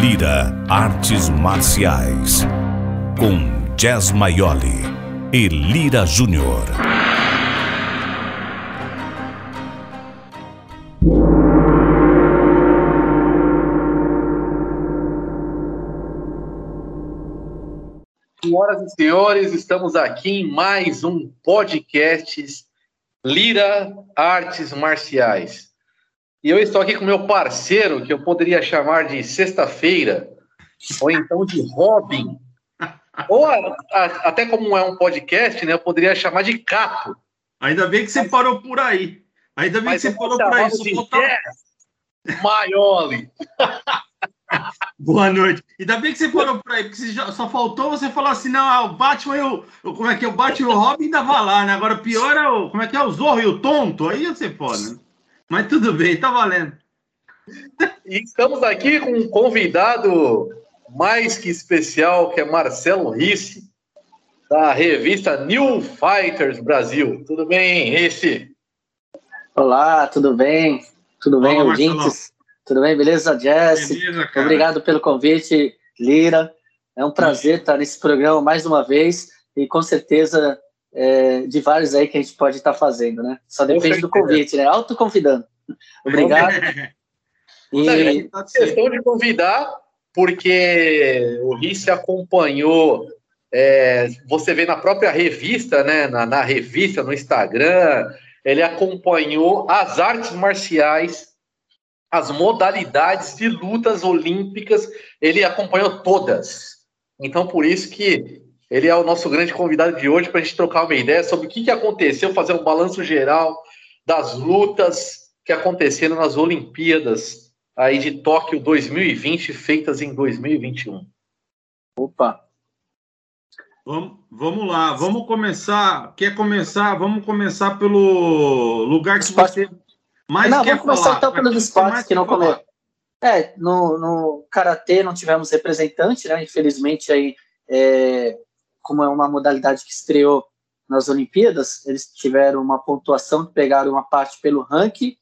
Lira Artes Marciais. Com Jazz Maioli e Lira Júnior. Senhoras e senhores, estamos aqui em mais um podcast Lira Artes Marciais. E eu estou aqui com meu parceiro, que eu poderia chamar de Sexta-feira, ou então de Robin, ou a, a, até como é um podcast, né, eu poderia chamar de Capo. Ainda bem que você parou por aí. Ainda bem Mas que você parou por aí. Só faltava... Maioli. Boa noite. Ainda bem que você parou por aí, porque só faltou você falar assim: não, ah, o Batman e o. Como é que é? O Batman e o Robin ainda vai lá, né? Agora pior é o. Como é que é? O Zorro e o Tonto. Aí você pode, né? Mas tudo bem, tá valendo. E estamos aqui com um convidado mais que especial, que é Marcelo Risse, da revista New Fighters Brasil. Tudo bem, Risse? Olá, tudo bem? Tudo bem, Olá, ouvintes? Tudo bem, beleza, Jess? Beleza, Obrigado pelo convite, Lira. É um prazer estar nesse programa mais uma vez e com certeza é, de vários aí que a gente pode estar fazendo, né? Só depende do convite, né? Autoconvidando. Obrigado. e... questão de convidar, porque o Risse acompanhou, é, você vê na própria revista, né? Na, na revista, no Instagram, ele acompanhou as artes marciais as modalidades de lutas olímpicas, ele acompanhou todas. Então, por isso que ele é o nosso grande convidado de hoje para a gente trocar uma ideia sobre o que, que aconteceu, fazer um balanço geral das lutas que aconteceram nas Olimpíadas aí de Tóquio 2020, feitas em 2021. Opa! Vamos, vamos lá, vamos começar. Quer começar? Vamos começar pelo lugar que você mas não, vamos começar falar? então pelos esportes que não começam. É, no, no Karatê não tivemos representante, né? Infelizmente, aí, é, como é uma modalidade que estreou nas Olimpíadas, eles tiveram uma pontuação, pegaram uma parte pelo ranking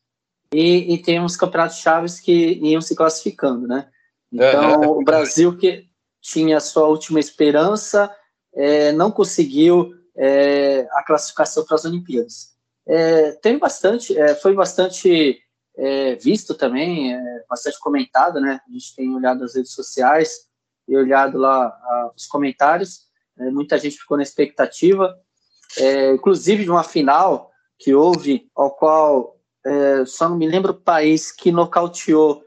e, e tem uns campeonatos chaves que iam se classificando, né? Então, é, o Brasil, que tinha a sua última esperança, é, não conseguiu é, a classificação para as Olimpíadas. É, tem bastante, é, foi bastante é, visto também, é, bastante comentado, né? A gente tem olhado as redes sociais e olhado lá a, os comentários. É, muita gente ficou na expectativa, é, inclusive de uma final que houve, ao qual só não me lembro o país que nocauteou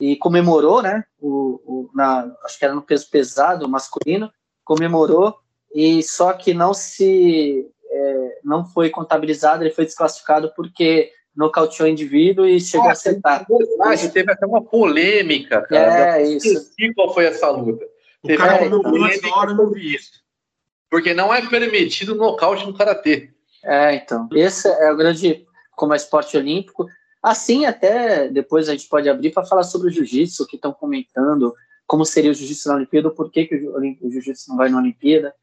e comemorou, né? O, o, na, acho que era no peso pesado masculino, comemorou e só que não se é, não foi contabilizado, ele foi desclassificado porque nocauteou o indivíduo e chegou ah, a acertar. Verdade, teve até uma polêmica, cara. É, isso. qual foi essa luta. O teve cara hora não vi isso. Porque não é permitido nocaute no karatê. É, então. Esse é o grande, como é esporte olímpico. Assim, até depois a gente pode abrir para falar sobre o jiu-jitsu, que estão comentando como seria o jiu-jitsu na Olimpíada, por que, que o jiu-jitsu não vai na Olimpíada.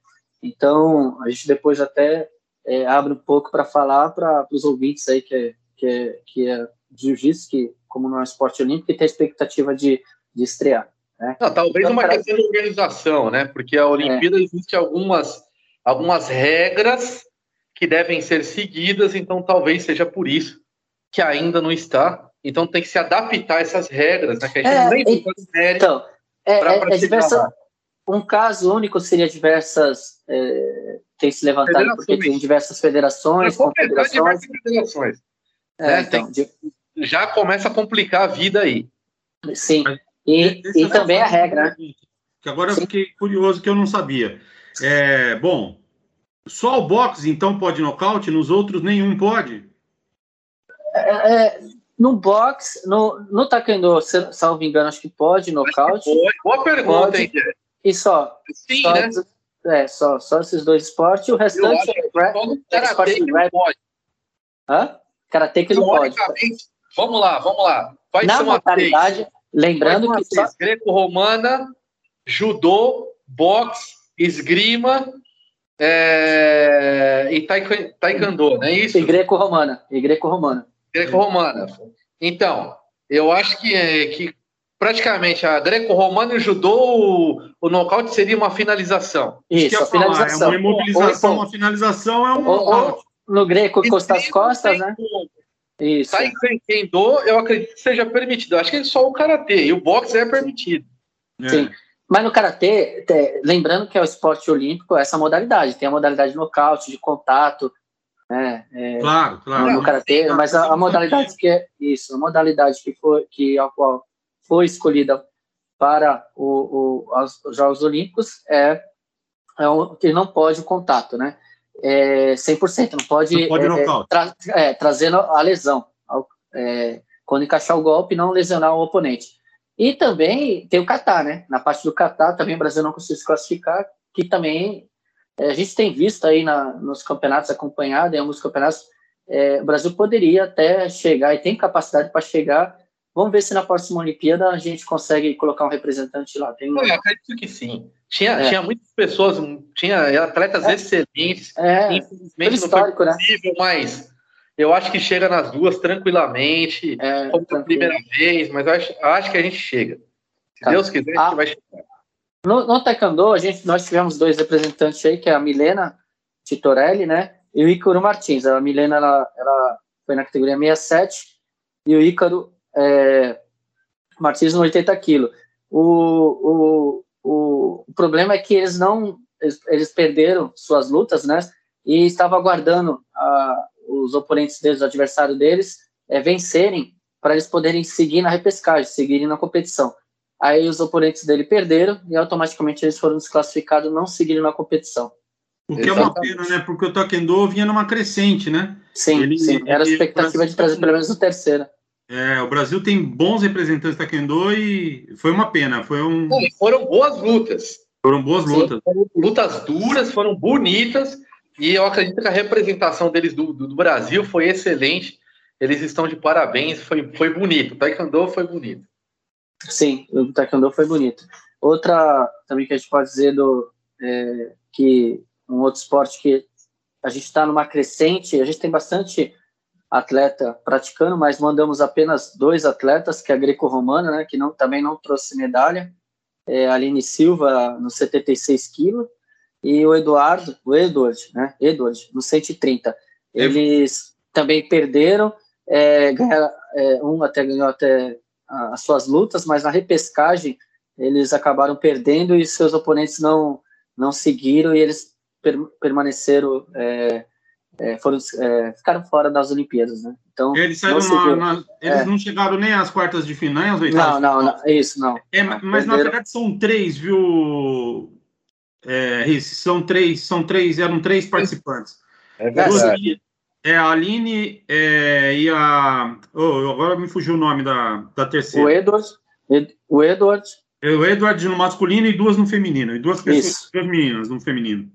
Então, a gente depois até é, abre um pouco para falar para os ouvintes aí que é, que é, que é jiu-jitsu, que como não é esporte olímpico, tem a expectativa de, de estrear. Né? Não, talvez então, uma pra... questão de organização, né? Porque a Olimpíada é. existe algumas, algumas regras que devem ser seguidas, então talvez seja por isso que ainda não está. Então tem que se adaptar a essas regras, né? Que a gente é, não nem e, Então, é, é, é diversa, um caso único seria diversas é, tem se levantado porque tem diversas federações, confederações. federações. É, né? então, tem, já começa a complicar a vida aí. Sim. E, e também a regra. Né? Que agora eu fiquei curioso que eu não sabia. É, bom, só o boxe então pode nocaute, nos outros nenhum pode? É, é, no boxe, no, no taekwondo, salvo engano, acho que pode nocaute. Boa pergunta, pode, hein, E só, Sim, só, né? É, só, só esses dois esportes e o restante é, é esporte que não pode. Hã? Karatê que não pode. Vamos lá, vamos lá. Vai Na modalidade, lembrando que só... greco-romana, judô, boxe, esgrima é... e taekwondo, não é isso? E greco-romana. E greco-romana. Greco-romana. Então, eu acho que, é, que praticamente a greco-romana e o judô, o, o nocaute seria uma finalização. Isso, a finalização. É uma imobilização, uma finalização é um nocaute. No greco, costa as costas, né? Isso. Tá Kendo, eu acredito que seja permitido. Eu acho que é só o karatê e o boxe é permitido. É. Sim. Mas no karatê, lembrando que é o esporte olímpico, essa modalidade tem a modalidade de nocaute, de contato, né? É, claro, claro. No karatê, mas a, a, modalidade que é isso, a modalidade que foi que a qual foi escolhida para o, o os Jogos Olímpicos é, é um, que não pode o contato, né? É 100%, não pode, não pode é, tra, é, trazendo a lesão, é, quando encaixar o golpe, não lesionar o oponente. E também tem o Catar, né? Na parte do Catar também o Brasil não conseguiu se classificar, que também é, a gente tem visto aí na, nos campeonatos acompanhado, em alguns campeonatos, é, o Brasil poderia até chegar e tem capacidade para chegar. Vamos ver se na próxima Olimpíada a gente consegue colocar um representante lá. Tem... Eu acredito que sim. Tinha, é. tinha muitas pessoas, tinha atletas é. excelentes. É. Infelizmente não foi né? possível, né? mas eu acho que chega nas duas tranquilamente, é, como primeira vez, mas eu acho, acho que a gente chega. Se tá. Deus quiser, a gente ah, vai chegar. No, no Taekwondo, a gente, nós tivemos dois representantes aí, que é a Milena Titorelli, né? E o Ícaro Martins. A Milena, ela, ela foi na categoria 67 e o Ícaro é, Martins no 80 quilos. O, o, o, o, problema é que eles não... Eles, eles perderam suas lutas, né? E estavam aguardando a, os oponentes deles, o adversário deles, é, vencerem para eles poderem seguir na repescagem, seguirem na competição. Aí os oponentes dele perderam e automaticamente eles foram desclassificados, não seguiram na competição. O que Exatamente. é uma pena, né? Porque o Taekwondo vinha numa crescente, né? Sim, ele, sim. Era a expectativa de trazer pelo menos o terceiro. É, o Brasil tem bons representantes do Taekwondo e foi uma pena. Foi um... foram boas lutas. Foram boas lutas. Sim, foram lutas duras, foram bonitas. E eu acredito que a representação deles do, do, do, Brasil foi excelente. Eles estão de parabéns, foi, foi bonito. O Taekwondo foi bonito. Sim, o Taekwondo foi bonito. Outra também que a gente pode dizer do é, que um outro esporte que a gente está numa crescente, a gente tem bastante atleta praticando, mas mandamos apenas dois atletas, que é a greco-romana, né, que não, também não trouxe medalha, é a Aline Silva no 76 quilos e o Eduardo, o Edward, né, Edward no 130. Eles também perderam, é, ganharam, é, um até ganhou até as suas lutas, mas na repescagem eles acabaram perdendo e seus oponentes não não seguiram e eles per, permaneceram é, é, foram é, ficaram fora das Olimpíadas, né? Então eles saíram não, na, na, eles é. não chegaram nem às quartas de final, às Não, não, não, isso não. É, mas perderam. na verdade são três, viu? É, são três, são três, eram três participantes. É verdade. É a Aline é, e a. Oh, agora me fugiu o nome da, da terceira. O Edward. Ed, o Edward. É, o Edward no masculino e duas no feminino. E duas pessoas, duas meninas no feminino.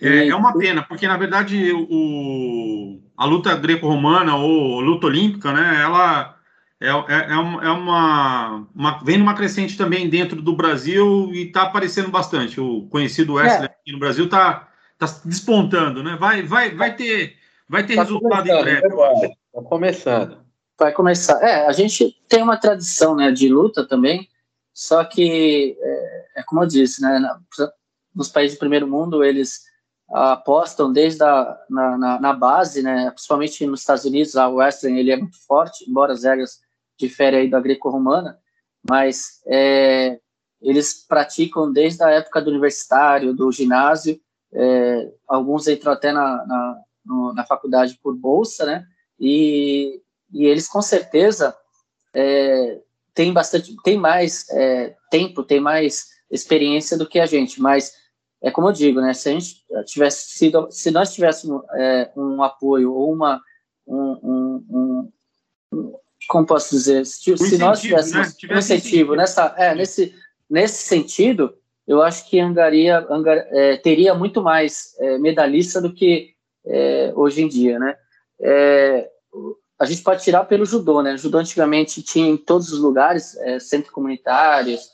É, é, uma pena, porque na verdade o, a luta greco-romana ou luta olímpica, né? Ela é, é, é, uma, é uma, uma, vem numa crescente também dentro do Brasil e está aparecendo bastante. O conhecido Wesley é. aqui no Brasil está tá despontando, né? Vai, vai, vai ter, vai ter tá resultado em breve. Está começando. Vai começar. É, a gente tem uma tradição, né, de luta também. Só que é, é como eu disse, né, nos países do primeiro mundo eles apostam desde a na, na, na, base, né, principalmente nos Estados Unidos, a Western ele é muito forte, embora as regras diferem aí da greco-romana, mas é, eles praticam desde a época do universitário, do ginásio, é, alguns entram até na, na, no, na, faculdade por bolsa, né? E, e eles com certeza é, têm bastante, tem mais é, tempo, tem mais experiência do que a gente, mas é como eu digo, né? Se a gente tivesse sido, se nós tivéssemos é, um apoio ou uma um, um, um, como posso dizer, se, se nós tivéssemos né? um incentivo nessa, é, nesse nesse sentido, eu acho que Angaria, Angar, é, teria muito mais é, medalhista do que é, hoje em dia, né? É, a gente pode tirar pelo judô, né? O judô antigamente tinha em todos os lugares, é, centros comunitários,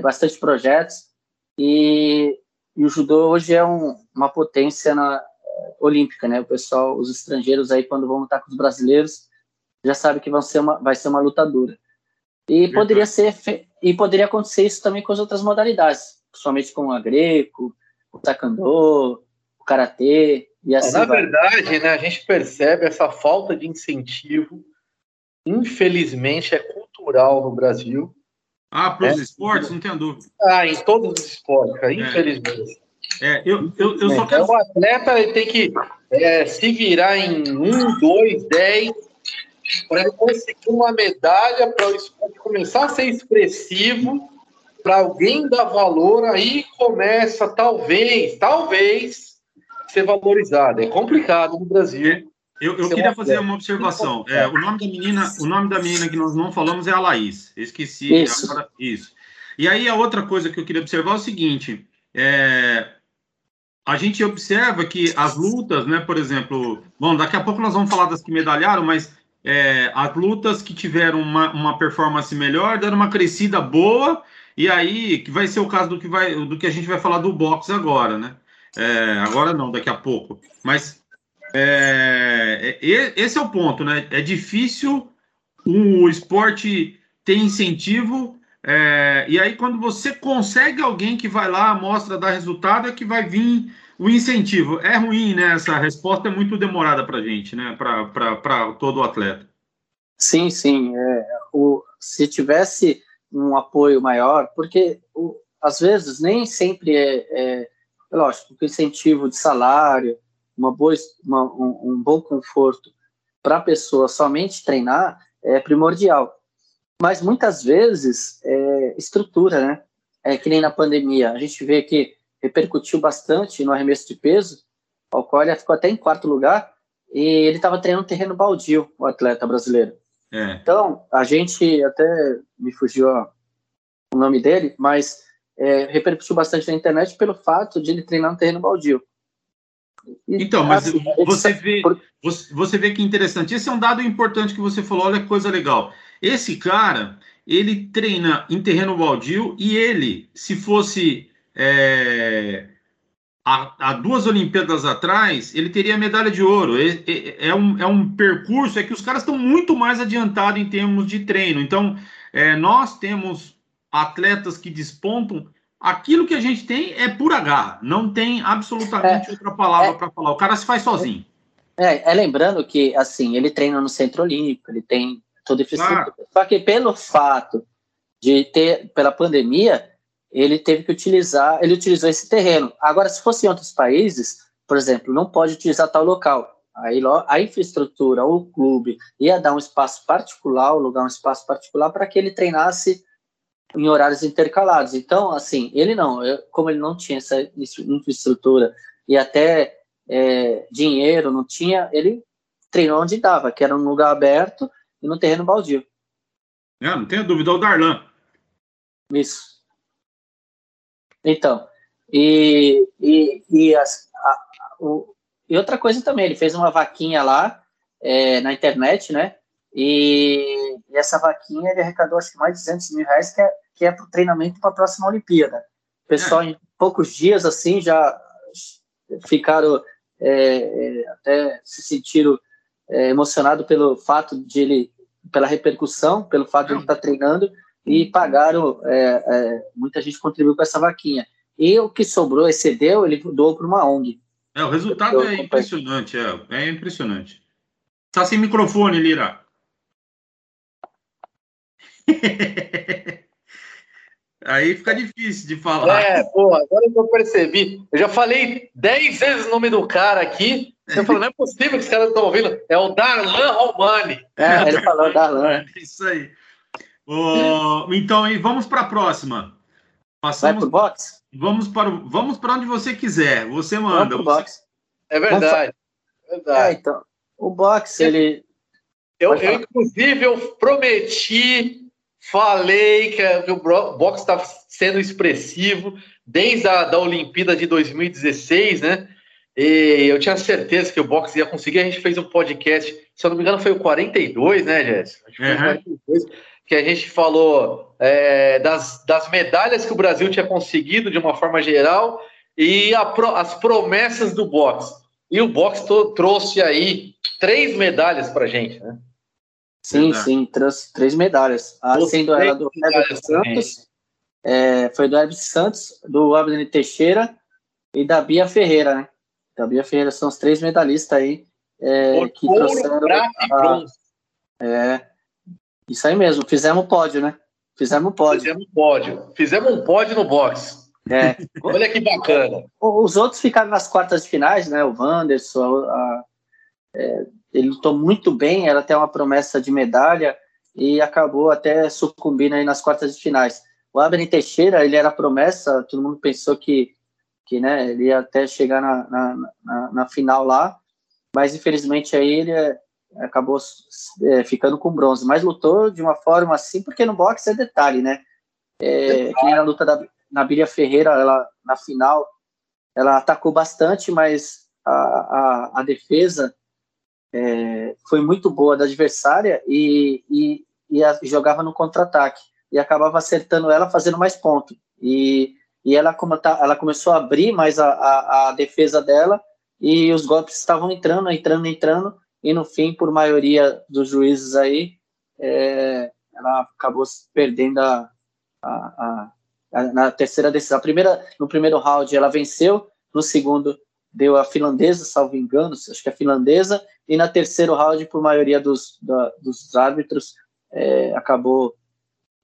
bastante projetos, e, e, o judô hoje é um, uma potência na, olímpica, né? O pessoal, os estrangeiros aí, quando vão lutar com os brasileiros, já sabe que vão ser uma, vai ser uma luta dura. E poderia ser e poderia acontecer isso também com as outras modalidades, principalmente com a greco, o taekwondo, o karatê e assim. Na vai. verdade, né, a gente percebe essa falta de incentivo, infelizmente é cultural no Brasil. Ah, para os é. esportes, não tenho dúvida. Ah, em todos os esportes, cara, infelizmente. É, eu, eu, eu só quero. O atleta ele tem que é, se virar em um, dois, dez, para ele conseguir uma medalha, para o esporte começar a ser expressivo, para alguém dar valor, aí começa, talvez, talvez, ser valorizado. É complicado no Brasil. Eu, eu queria fazer uma observação. É, o nome da menina, o nome da menina que nós não falamos é a Laís. Esqueci. Isso. Agora, isso. E aí a outra coisa que eu queria observar é o seguinte: é, a gente observa que as lutas, né, por exemplo, bom, daqui a pouco nós vamos falar das que medalharam, mas é, as lutas que tiveram uma, uma performance melhor deram uma crescida boa, e aí que vai ser o caso do que, vai, do que a gente vai falar do boxe agora, né? É, agora não, daqui a pouco. Mas é, é esse é o ponto, né? É difícil o esporte ter incentivo é, e aí, quando você consegue alguém que vai lá, mostra, dá resultado, é que vai vir o incentivo. É ruim, né? Essa resposta é muito demorada para a gente, né? Para todo atleta. Sim, sim. É, o, se tivesse um apoio maior, porque o, às vezes nem sempre é, é, lógico, o incentivo de salário, uma boa, uma, um, um bom conforto para a pessoa somente treinar é primordial mas muitas vezes é estrutura, né? É que nem na pandemia. A gente vê que repercutiu bastante no arremesso de peso. O Alcólia ficou até em quarto lugar e ele estava treinando terreno baldio, o atleta brasileiro. É. Então, a gente até me fugiu o nome dele, mas é, repercutiu bastante na internet pelo fato de ele treinar no terreno baldio. Então, mas você, vê, você vê que interessante. Esse é um dado importante que você falou, olha que coisa legal. Esse cara, ele treina em terreno baldio e ele, se fosse é, há, há, duas Olimpíadas atrás, ele teria medalha de ouro. É, é, é, um, é um percurso, é que os caras estão muito mais adiantados em termos de treino. Então, é, nós temos atletas que despontam. Aquilo que a gente tem é pura garra, não tem absolutamente é, outra palavra é. para falar. O cara se faz sozinho. É, é, lembrando que, assim, ele treina no Centro Olímpico, ele tem toda infraestrutura. Ah. Só que pelo fato de ter, pela pandemia, ele teve que utilizar, ele utilizou esse terreno. Agora, se fosse em outros países, por exemplo, não pode utilizar tal local. Aí a infraestrutura, o clube, ia dar um espaço particular, alugar um espaço particular para que ele treinasse em horários intercalados. Então, assim, ele não, como ele não tinha essa infraestrutura e até é, dinheiro, não tinha, ele treinou onde dava, que era um lugar aberto e no terreno baldio. É, não tenho dúvida, é o Darlan. Isso. Então, e, e, e, as, a, o, e outra coisa também, ele fez uma vaquinha lá é, na internet, né? E, e, essa vaquinha ele arrecadou acho que mais de 200 mil reais, que é, que é para o treinamento para a próxima Olimpíada. O pessoal, em poucos dias, assim, já ficaram é, é até se sentiram é, emocionado pelo fato de ele pela repercussão, pelo fato de ele estar treinando, e pagaram, é, é, muita gente contribuiu com essa vaquinha. E o que sobrou, excedeu, ele doou para uma ONG. É, o resultado é impressionante, é, é impressionante. Está sem microfone, Lira. Aí fica difícil de falar. É, pô, agora que eu percebi. Eu já falei dez vezes o nome do cara aqui. Você falou, não é possível que os caras estão ouvindo. É o Darlan Romani. É, ele falou Darlan. É isso aí. Oh, então, e vamos para a próxima. Passamos, Vai pro box? Vamos para, o, vamos para onde você quiser. Você manda. Vamos box. É verdade. É verdade. É, então, o box, ele... Eu, eu, inclusive, eu prometi Falei que o boxe está sendo expressivo desde a da Olimpíada de 2016, né? E eu tinha certeza que o boxe ia conseguir. A gente fez um podcast, se eu não me engano, foi o 42, né, Jéssica? Acho que foi o 42, que a gente falou é, das, das medalhas que o Brasil tinha conseguido de uma forma geral e a, as promessas do boxe. E o boxe trouxe aí três medalhas para gente, né? Sim, Verdade. sim, três, três medalhas. A, sendo ela do Herbert Santos, é, foi do Herbert Santos, do Abner Teixeira e da Bia Ferreira, né? Da Bia Ferreira são os três medalhistas aí é, que trouxeram. A, é, isso aí mesmo, fizemos pódio, né? Fizemos um pódio. Fizemos um pódio. Fizemos um pódio no box. É. Olha que bacana. Os outros ficaram nas quartas de finais, né? O Wanderson, a, a, é, ele lutou muito bem, era até uma promessa de medalha e acabou até sucumbindo aí nas quartas de finais. O Abner Teixeira, ele era promessa, todo mundo pensou que, que né, ele ia até chegar na, na, na, na final lá, mas infelizmente aí ele é, acabou é, ficando com bronze, mas lutou de uma forma assim, porque no boxe é detalhe, né? É, que nem na luta da Nabilia Ferreira, ela na final, ela atacou bastante, mas a, a, a defesa é, foi muito boa da adversária e, e, e a, jogava no contra-ataque e acabava acertando ela, fazendo mais ponto. E, e ela, como tá, ela começou a abrir mais a, a, a defesa dela e os golpes estavam entrando, entrando, entrando e no fim, por maioria dos juízes aí, é, ela acabou perdendo a, a, a, na terceira decisão. A primeira, no primeiro round ela venceu, no segundo deu a finlandesa, salvo engano, acho que é a finlandesa, e na terceiro round, por maioria dos, da, dos árbitros, é, acabou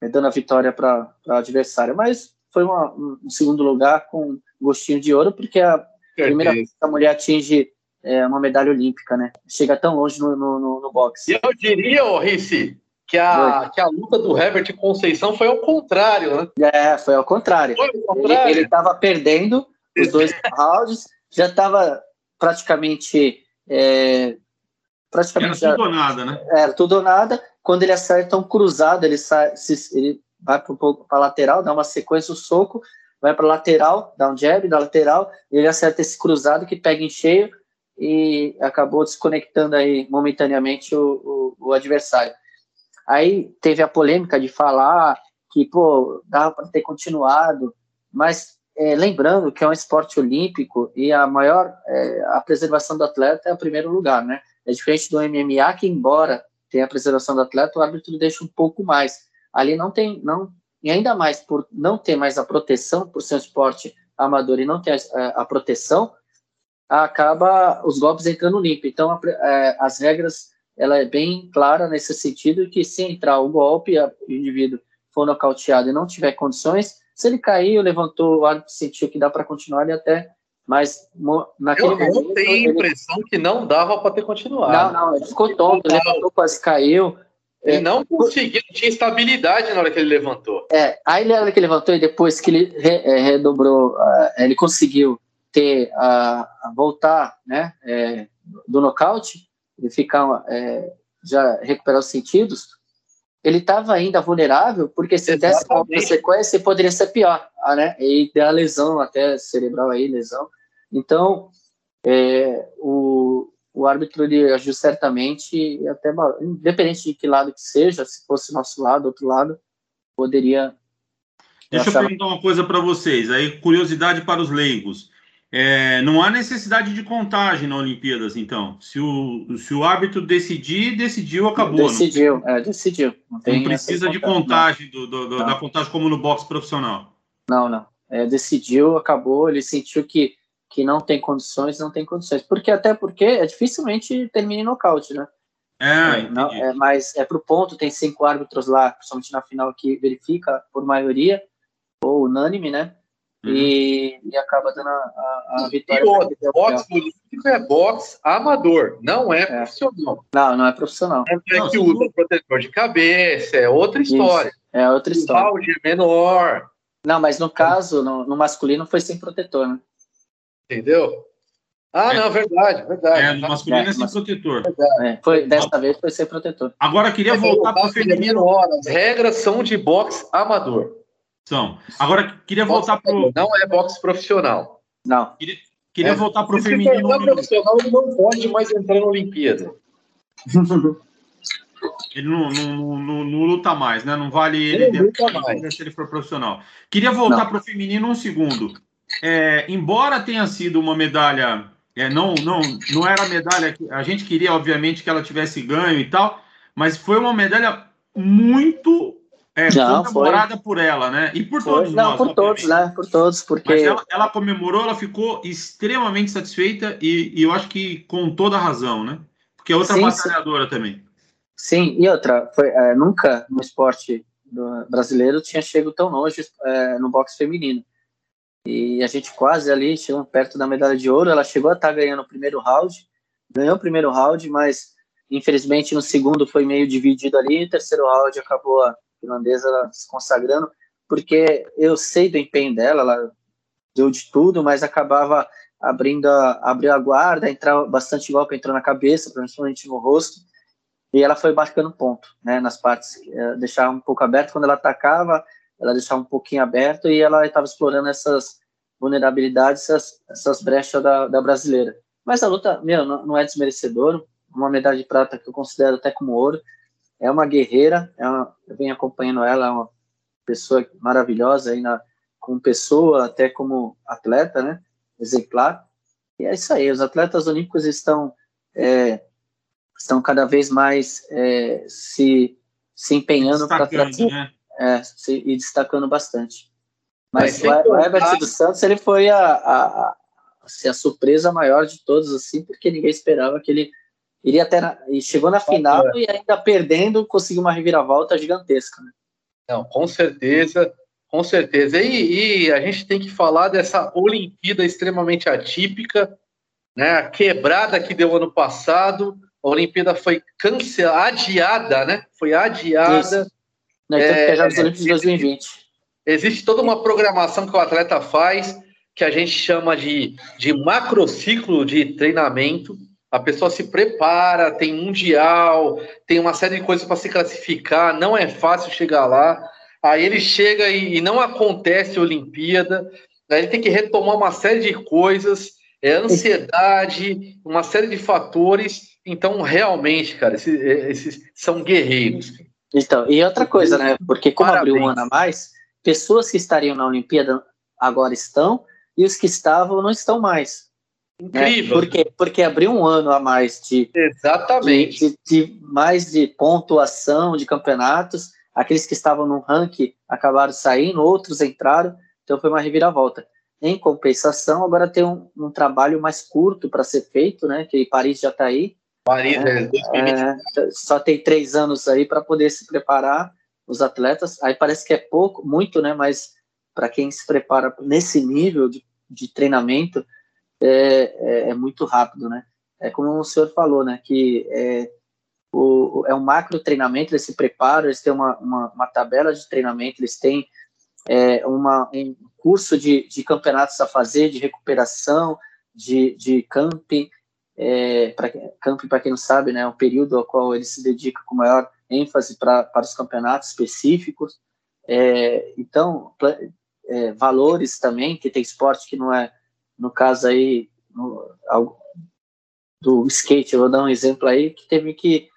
é, dando a vitória para a adversária. Mas foi uma, um segundo lugar com gostinho de ouro, porque a primeira vez que a mulher atinge é, uma medalha olímpica, né? Chega tão longe no, no, no boxe. E eu diria, oh, Ricci, que a, que a luta do Herbert Conceição foi ao contrário, né? É, foi ao contrário. Foi ao contrário. Ele estava perdendo os dois rounds, já estava praticamente. É, praticamente Era tudo ou nada, né? Era tudo ou nada. Quando ele acerta um cruzado, ele, sai, se, ele vai para a lateral, dá uma sequência, o um soco, vai para lateral, dá um jab, da lateral, e ele acerta esse cruzado que pega em cheio e acabou desconectando aí momentaneamente o, o, o adversário. Aí teve a polêmica de falar que, pô, dava para ter continuado, mas é, lembrando que é um esporte olímpico e a maior, é, a preservação do atleta é o primeiro lugar, né? É diferente do MMA, que embora tenha a preservação do atleta, o árbitro deixa um pouco mais. Ali não tem, não, e ainda mais por não ter mais a proteção, por ser um esporte amador e não ter a, a proteção, acaba os golpes entrando limpo. Então, a, é, as regras ela é bem clara nesse sentido que se entrar o golpe, o indivíduo for nocauteado e não tiver condições, se ele caiu, levantou, o árbitro sentiu que dá para continuar, ele até mas naquele eu, momento. Eu tenho a impressão ele... que não dava para ter continuado. Não, não, ele ficou tonto, ele levantou, quase caiu. Ele é, não conseguiu, tinha estabilidade na hora que ele levantou. É, aí na hora que ele levantou e depois que ele re, é, redobrou, uh, ele conseguiu ter a, a voltar né, é, do nocaute, ele ficar é, já recuperar os sentidos, ele estava ainda vulnerável, porque se desse uma sequência, poderia ser pior, ah, né? E ter a lesão até cerebral aí, lesão. Então, é, o, o árbitro ele agiu certamente, até independente de que lado que seja, se fosse nosso lado, outro lado, poderia. Deixa eu perguntar uma coisa para vocês, aí curiosidade para os leigos. É, não há necessidade de contagem na Olimpíadas, então. Se o, se o árbitro decidir, decidiu, acabou. Decidiu, não, é, decidiu. Não, não precisa de contagem, do, do, do, da contagem como no boxe profissional. Não, não. É, decidiu, acabou. Ele sentiu que, que não tem condições, não tem condições. Porque até porque é dificilmente termina em nocaute, né? É, é, não, é, mas é pro ponto, tem cinco árbitros lá, principalmente na final, que verifica por maioria, ou unânime, né? Uhum. E, e, acaba dando a, a, a vitória. E outro, boxe olímpico é boxe amador, não é, é, profissional. Não, não é profissional. É não, que usa não... protetor de cabeça, é outra história. Isso, é outra história. O balde é menor. Não, mas no caso, no, no masculino foi sem protetor, né? Entendeu? Ah, é. não, verdade, verdade. É, no masculino é, é sem mas... protetor. É, foi, dessa vez foi sem protetor. Agora, queria voltar para o feminino. As regras são de boxe amador. São. Agora, queria voltar para o. Não é boxe profissional. Não. Queria, queria é. voltar para o feminino. Se profissional, ele não pode mais entrar na Olimpíada. Ele não, não, não, não, luta mais, né? Não vale ele, ele luta mais. se ele for profissional. Queria voltar para o feminino um segundo. É, embora tenha sido uma medalha, é, não, não, não era a medalha que a gente queria, obviamente, que ela tivesse ganho e tal, mas foi uma medalha muito é, não, comemorada por ela, né? E por foi, todos não, nós. Por todos, né? Por todos, porque. Mas ela, ela, comemorou, ela ficou extremamente satisfeita e, e, eu acho que com toda a razão, né? Porque é outra sim, batalhadora sim. também. Sim, e outra, foi, é, nunca no esporte brasileiro tinha chegado tão longe é, no boxe feminino. E a gente quase ali chegou perto da medalha de ouro. Ela chegou a estar tá ganhando o primeiro round, ganhou o primeiro round, mas infelizmente no segundo foi meio dividido ali. No terceiro round acabou a finlandesa se consagrando, porque eu sei do empenho dela, ela deu de tudo, mas acabava abrindo a, abriu a guarda, entrava bastante golpe, entrou na cabeça, principalmente no rosto, e ela foi marcando ponto, né, nas partes, é, deixava um pouco aberto, quando ela atacava, ela deixava um pouquinho aberto e ela estava explorando essas vulnerabilidades, essas, essas brechas da, da, brasileira. Mas a luta, meu, não, não, é desmerecedor, uma medalha de prata que eu considero até como ouro, é uma guerreira, é uma, eu venho acompanhando ela, é uma pessoa maravilhosa aí na, como pessoa, até como atleta, né, exemplar, e é isso aí, os atletas olímpicos estão é, estão cada vez mais é, se, se empenhando para trazer né? é, se, e destacando bastante. Mas, Mas o, o Herbert dos Santos ele foi a, a, a, assim, a, surpresa maior de todos, assim, porque ninguém esperava que ele iria até na, e chegou na final é. e ainda perdendo conseguiu uma reviravolta gigantesca. Né? Não, com certeza, com certeza. E, e, a gente tem que falar dessa Olimpíada extremamente atípica, né? A quebrada que deu ano passado. A Olimpíada foi cancelada, adiada, né? Foi adiada. Isso. Né? É, Jogos Olímpicos de 2020. Existe toda uma programação que o atleta faz, que a gente chama de, de macrociclo de treinamento. A pessoa se prepara, tem mundial, tem uma série de coisas para se classificar, não é fácil chegar lá. Aí ele chega e, e não acontece a Olimpíada, aí ele tem que retomar uma série de coisas, é ansiedade, uma série de fatores. Então, realmente, cara, esses, esses são guerreiros. Então, e outra coisa, né? Porque como Parabéns. abriu um ano a mais, pessoas que estariam na Olimpíada agora estão e os que estavam não estão mais. Né? Incrível. Né? Porque, porque abriu um ano a mais de, Exatamente. De, de, mais de pontuação de campeonatos. Aqueles que estavam no ranking acabaram saindo, outros entraram, então foi uma reviravolta. Em compensação, agora tem um, um trabalho mais curto para ser feito, né? Que Paris já está aí, Paris é, 2020. É, só tem três anos aí para poder se preparar os atletas. Aí parece que é pouco, muito, né? Mas para quem se prepara nesse nível de, de treinamento é, é, é, muito rápido, né? É como o senhor falou, né? Que é, o, é um macro treinamento, eles se preparam, eles têm uma, uma, uma tabela de treinamento, eles têm é, uma, um curso de, de campeonatos a fazer, de recuperação, de, de camping, é, camping, para quem não sabe, né, é um período ao qual ele se dedica com maior ênfase pra, para os campeonatos específicos. É, então, é, valores também, que tem esporte que não é, no caso aí, no, do skate, vou dar um exemplo aí, que teve que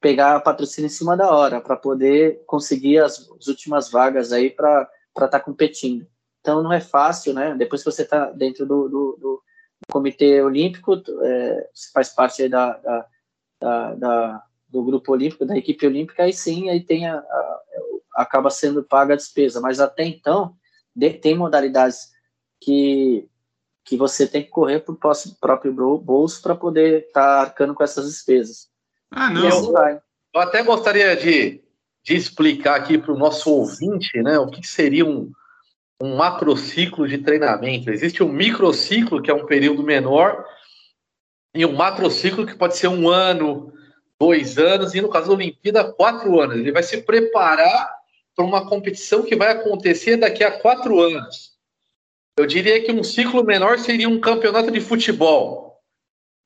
pegar patrocínio em cima da hora para poder conseguir as, as, últimas vagas aí para estar tá competindo. Então não é fácil, né? Depois que você está dentro do, do, do, Comitê Olímpico, é, você faz parte da, da, da, da, do grupo olímpico, da equipe olímpica, aí sim, aí tem a, a, acaba sendo paga a despesa. Mas até então, de, tem modalidades que, que você tem que correr para o próprio bolso para poder estar tá arcando com essas despesas. Ah, não. Assim eu até gostaria de, de explicar aqui para o nosso ouvinte né, o que seria um, um macrociclo de treinamento. Existe um microciclo, que é um período menor, e um macrociclo, que pode ser um ano, dois anos, e no caso da Olimpíada, quatro anos. Ele vai se preparar para uma competição que vai acontecer daqui a quatro anos. Eu diria que um ciclo menor seria um campeonato de futebol,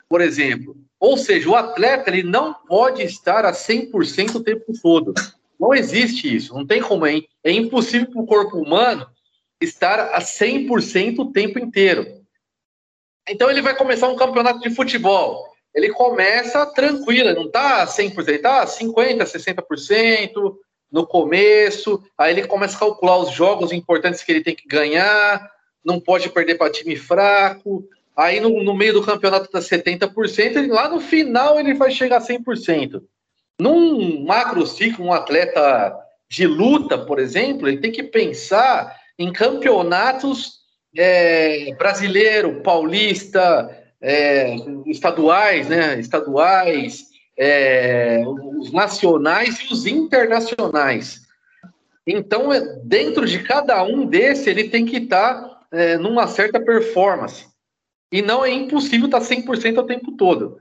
por exemplo. Ou seja, o atleta ele não pode estar a 100% o tempo todo. Não existe isso, não tem como. É, é impossível para o corpo humano estar a 100% o tempo inteiro. Então ele vai começar um campeonato de futebol. Ele começa tranquilo, não está 100%, ele está 50%, 60% no começo. Aí ele começa a calcular os jogos importantes que ele tem que ganhar, não pode perder para time fraco. Aí no, no meio do campeonato está 70%, e lá no final ele vai chegar a 100%. Num macro ciclo, um atleta de luta, por exemplo, ele tem que pensar em campeonatos é, brasileiro, paulista, é, estaduais, né? Estaduais, é, os nacionais e os internacionais. Então, é, dentro de cada um desse, ele tem que estar tá, é, numa certa performance. E não é impossível estar tá 100% o tempo todo.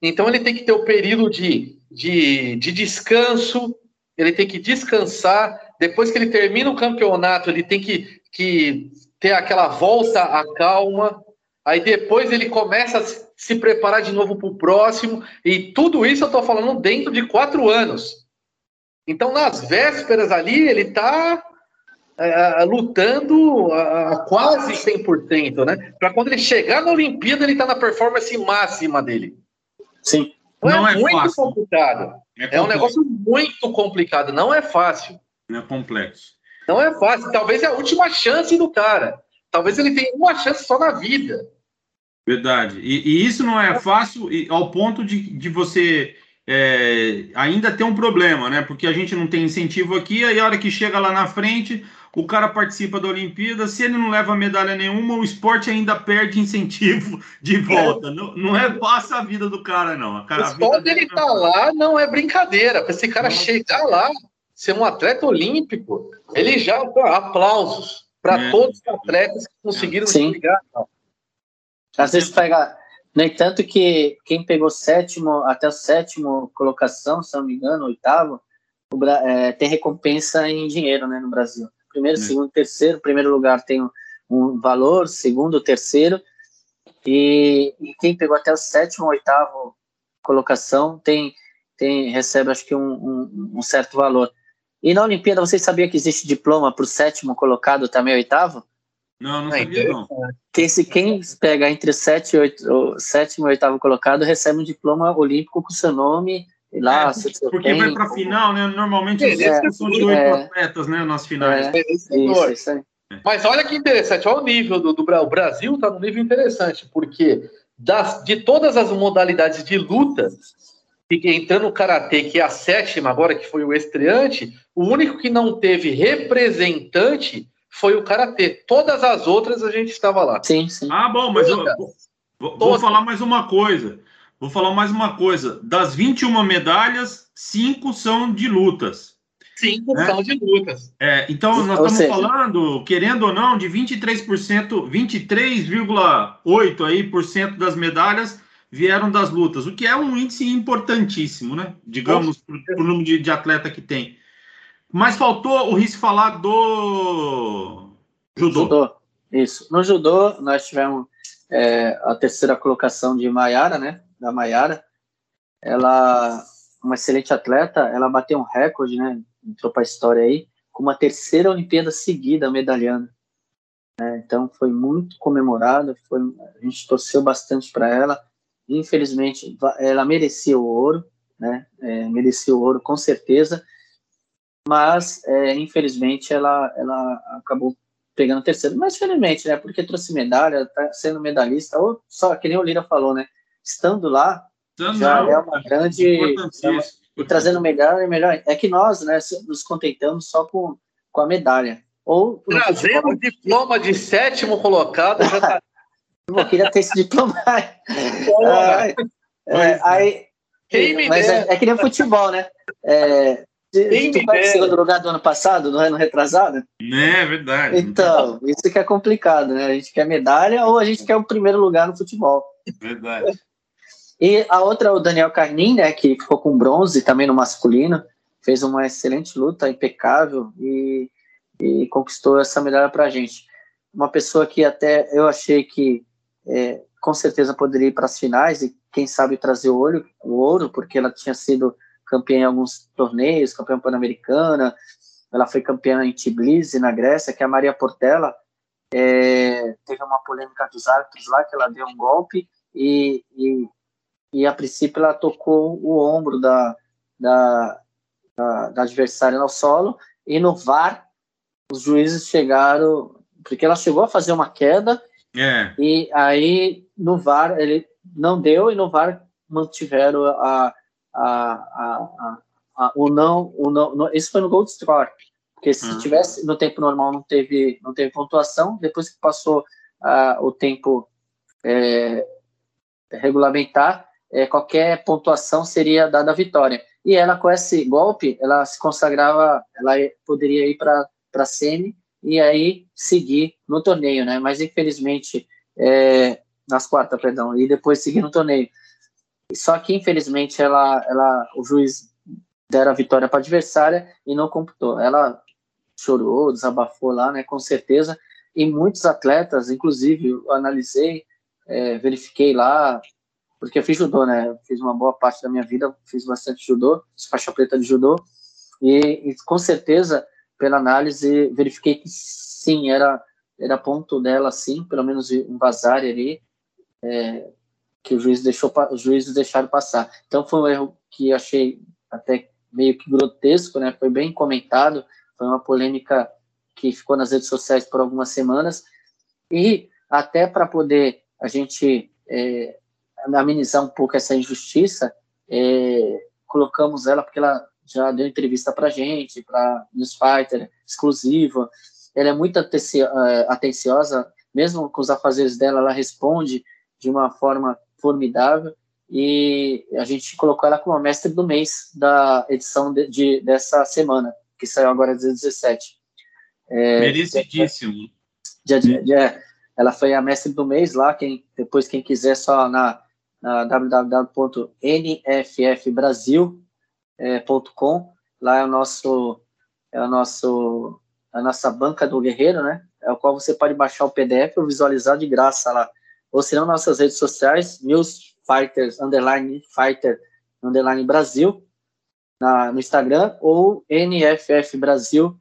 Então, ele tem que ter o período de, de, de descanso, ele tem que descansar. Depois que ele termina o campeonato, ele tem que, que ter aquela volta à calma. Aí depois ele começa a se preparar de novo para o próximo. E tudo isso eu estou falando dentro de quatro anos. Então, nas vésperas ali, ele está é, lutando a, a quase 100%, né? Para quando ele chegar na Olimpíada, ele está na performance máxima dele. Sim. Não, não é, é, muito fácil. complicado. É, é, um negócio muito complicado, não é fácil. Não é complexo. Não é fácil. Talvez é a última chance do cara. Talvez ele tenha uma chance só na vida. Verdade. E, e isso não é fácil ao ponto de, de você é, ainda tem um problema, né? Porque a gente não tem incentivo aqui, aí a hora que chega lá na frente, o cara participa da Olimpíada, se ele não leva medalha nenhuma, o esporte ainda perde incentivo de volta. É. Não, não é fácil a vida do cara, não. Cara, o esporte ele tá lá não é brincadeira. Para esse cara chegar lá, ser um atleta olímpico, ele já aplausos para é. todos os atletas que conseguiram Sim. chegar. Às vezes pega no entanto que quem pegou sétimo, até o sétimo colocação, se não me engano, oitavo, o, é, tem recompensa em dinheiro né, no Brasil. Primeiro, é. segundo, terceiro. Primeiro lugar tem um valor, segundo, terceiro. E, e, quem pegou até o sétimo, oitavo colocação tem, tem recebe, acho que, um, um, um certo valor. E na Olimpíada, vocês sabiam que existe diploma para o sétimo colocado também oitavo? Não, não sabia, não. Quem, se, quem pega entre sete oito, sétimo e oitavo colocado recebe um diploma olímpico com seu nome lá. É, porque vai para a final, né? Normalmente é, são de oito é, atletas, né? Nas finais. É, isso, isso aí. Mas olha que interessante, olha o nível do, do o Brasil está num nível interessante, porque das, de todas as modalidades de luta, entrando o karatê, que é a sétima agora, que foi o estreante, o único que não teve representante foi o Karatê. Todas as outras a gente estava lá. Sim, sim. Ah, bom, mas eu, vou, vou falar mais uma coisa. Vou falar mais uma coisa. Das 21 medalhas, cinco são de lutas. Cinco né? são de lutas. É, então, nós ou estamos seja... falando, querendo ou não, de 23%, 23,8% aí por cento das medalhas vieram das lutas, o que é um índice importantíssimo, né? Digamos, para o número de, de atleta que tem. Mas faltou o Riz falar do judô. judô. Isso. No judô, nós tivemos é, a terceira colocação de Maiara, né? Da Maiara. Ela, uma excelente atleta, ela bateu um recorde, né? Entrou para a história aí, com uma terceira Olimpíada seguida medalhando. É, então foi muito comemorada, foi, a gente torceu bastante para ela. Infelizmente, ela merecia o ouro, né? É, merecia o ouro com certeza mas é, infelizmente ela, ela acabou pegando terceiro. Mas felizmente, né? Porque trouxe medalha, tá sendo medalhista, ou só que nem o Lira falou, né? Estando lá, Estando já não, é uma grande. e trazendo medalha é melhor. É que nós, né, nos contentamos só com, com a medalha. Ou trazendo o diploma de sétimo colocado, já tá... Eu queria ter esse diploma. ah, é, aí, Quem me mas é, é, que nem futebol, né? É, quem tu vai em segundo lugar do ano passado, no ano retrasado? É verdade. Então, isso que é complicado, né? A gente quer medalha ou a gente quer o primeiro lugar no futebol. Verdade. E a outra, o Daniel Carnin, né, que ficou com bronze também no masculino, fez uma excelente luta, impecável, e, e conquistou essa medalha pra gente. Uma pessoa que até eu achei que é, com certeza poderia ir para as finais e quem sabe trazer o, olho, o ouro, porque ela tinha sido campeã em alguns torneios, campeã pan-americana, ela foi campeã em Tbilisi, na Grécia, que é a Maria Portela é, teve uma polêmica dos árbitros lá, que ela deu um golpe e, e, e a princípio ela tocou o ombro da, da, da, da adversária no solo e no VAR os juízes chegaram, porque ela chegou a fazer uma queda é. e aí no VAR ele não deu e no VAR mantiveram a, a, a, a, o não, o não, isso foi no Gold Score, porque se uhum. tivesse no tempo normal não teve, não teve pontuação, depois que passou o tempo é, regulamentar, é, qualquer pontuação seria dada a vitória. E ela, com esse golpe, ela se consagrava, ela poderia ir para a semi e aí seguir no torneio, né? Mas, infelizmente, é, nas quartas, perdão, e depois seguir no torneio. Só que, infelizmente, ela, ela, o juiz deram a vitória para a adversária e não computou. Ela chorou, desabafou lá, né, com certeza. E muitos atletas, inclusive, eu analisei, é, verifiquei lá, porque eu fiz judô, né? fiz uma boa parte da minha vida, fiz bastante judô, faixa preta de judô, e, e, com certeza, pela análise, verifiquei que sim, era, era ponto dela, sim, pelo menos um vazar ali, é, que o juiz deixou, os juízes deixaram passar. Então foi um erro que achei até meio que grotesco, né? Foi bem comentado, foi uma polêmica que ficou nas redes sociais por algumas semanas e até para poder a gente é, amenizar um pouco essa injustiça, é, colocamos ela porque ela já deu entrevista para gente, para Newsfighter, exclusiva. Ela é muito é, atenciosa, mesmo com os afazeres dela, ela responde de uma forma formidável e a gente colocou ela como a mestre do mês da edição de, de dessa semana, que saiu agora dia 17. É, Merecidíssimo. Dia, dia, dia, ela foi a mestre do mês lá, quem, depois quem quiser só na, na www.nffbrasil.com, lá é o nosso é o nosso a nossa banca do guerreiro, né? É o qual você pode baixar o PDF ou visualizar de graça lá. Ou se não, nossas redes sociais, News Fighters, underline Fighter, underline Brasil, na, no Instagram, ou NFF Brasil,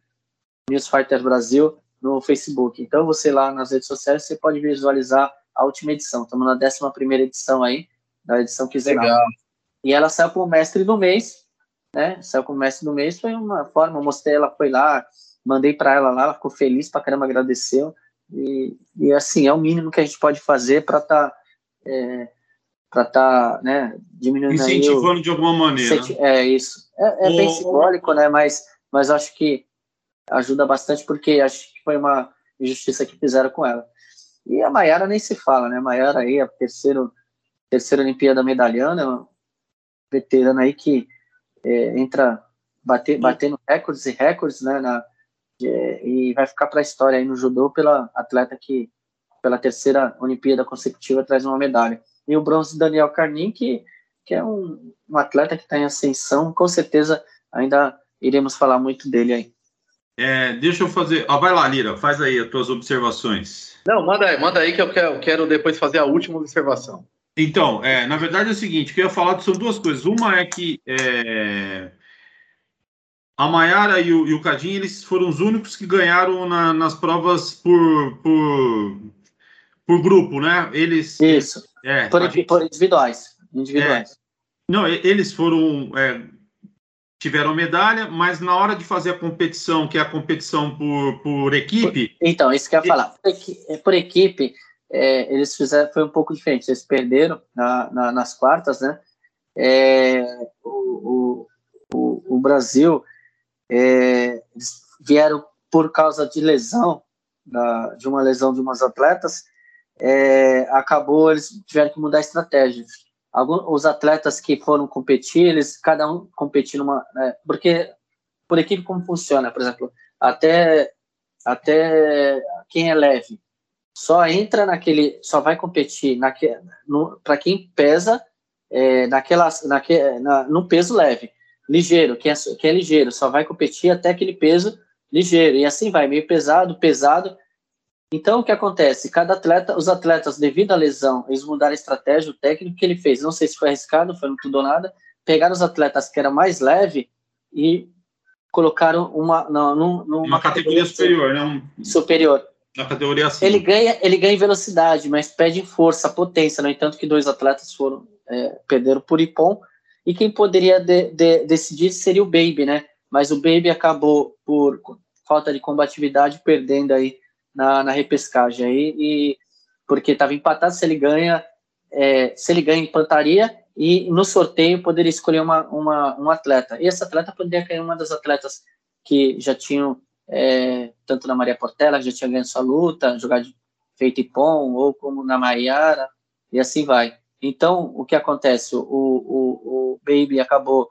News Fighters Brasil, no Facebook. Então, você lá nas redes sociais, você pode visualizar a última edição. Estamos na 11 edição aí, da edição que Legal. E ela saiu como mestre do mês, né? Saiu como mestre do mês, foi uma forma, mostrei ela, foi lá, mandei para ela lá, ela ficou feliz pra caramba, agradeceu. E, e assim, é o mínimo que a gente pode fazer para estar tá, é, para estar tá, né, diminuindo incentivando o, de alguma maneira. É isso. É, é bem simbólico, né? Mas, mas acho que ajuda bastante porque acho que foi uma injustiça que fizeram com ela. E a Maiara nem se fala, né? A Maiara aí, a terceiro, terceira Olimpíada medalhana, uma veterana aí que é, entra bater, batendo recordes e recordes, né? Na, é, e vai ficar para a história aí no judô pela atleta que pela terceira Olimpíada consecutiva traz uma medalha e o bronze Daniel Carnin, que, que é um, um atleta que está em ascensão, com certeza ainda iremos falar muito dele aí. É, deixa eu fazer. Ah, vai lá, Lira, faz aí as tuas observações. Não, manda aí, manda aí que eu quero, quero depois fazer a última observação. Então, é, na verdade é o seguinte, o que eu ia falar são duas coisas. Uma é que é, a Maiara e o, e o Cadinho, eles foram os únicos que ganharam na, nas provas por, por, por grupo, né? Eles. Isso. É, por, gente, por individuais. individuais. É, não, eles foram. É, tiveram medalha, mas na hora de fazer a competição, que é a competição por, por equipe. Então, isso que eu ia falar. Por, por equipe é, eles fizeram. Foi um pouco diferente. Eles perderam na, na, nas quartas, né? É, o, o, o, Brasil. É, vieram por causa de lesão, da, de uma lesão de umas atletas, é, acabou, eles tiveram que mudar a estratégia. Alguns, os atletas que foram competir, eles, cada um competir numa. Né, porque, por equipe, como funciona? Por exemplo, até, até quem é leve só entra naquele. Só vai competir para quem pesa é, naquela, naque, na, no peso leve. Ligeiro, quem é, quem é ligeiro, só vai competir até aquele peso ligeiro. E assim vai, meio pesado, pesado então, o que acontece? Cada atleta, os atletas, devido à lesão, eles mudaram a estratégia, o técnico que ele fez, não sei se foi arriscado, foi tudo ou nada, pegaram os atletas que eram mais leve e colocaram uma, não, numa, uma categoria, categoria superior, não? Né? Superior. Na categoria acima. Ele ganha, ele ganha em velocidade, mas perde em força, potência. No entanto, que dois atletas foram é, perderam por Ipon e quem poderia de, de, decidir seria o Baby, né? Mas o Baby acabou por falta de combatividade perdendo aí na, na repescagem aí, e porque estava empatado, se ele ganha, é, se ele ganha, empataria, e no sorteio poderia escolher uma, uma, um atleta. E esse atleta poderia cair uma das atletas que já tinham, é, tanto na Maria Portela, que já tinha ganho sua luta, jogado feito Ipom, ou como na Maiara, e assim vai. Então, o que acontece? O, o, o Baby acabou